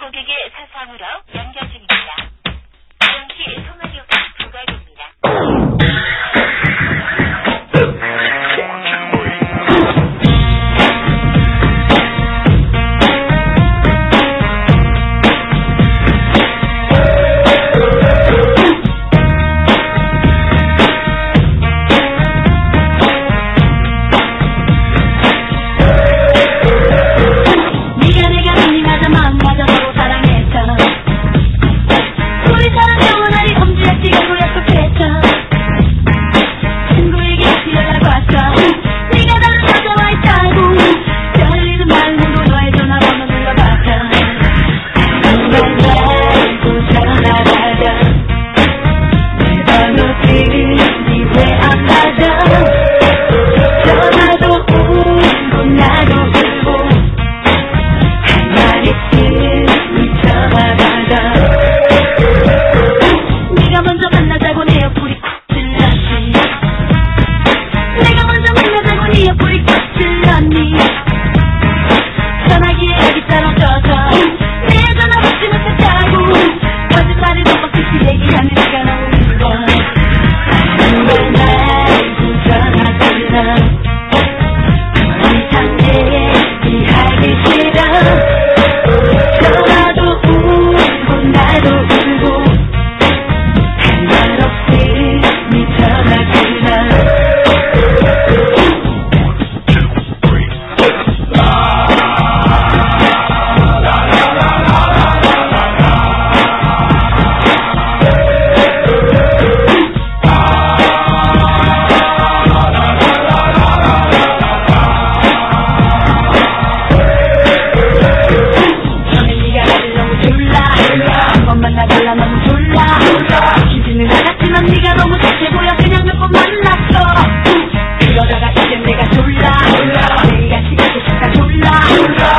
고객의 사상으로 연결 중 몰라 기준은 알았지만 네가 너무 착해 보여 그냥 몇 번 만났어. 그러다가 이제 내가 졸라 내가 지각해 진짜 졸라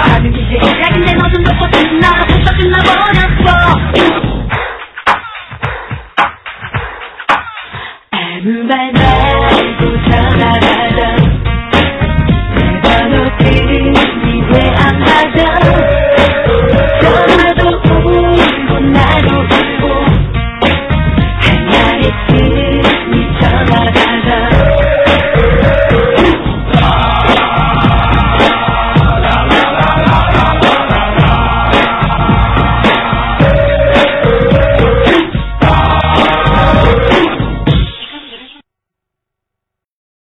나는 이제 시작인데 너는 몇번 끝나. 벌써 끝나버렸어. 아무 말 말고 전화가던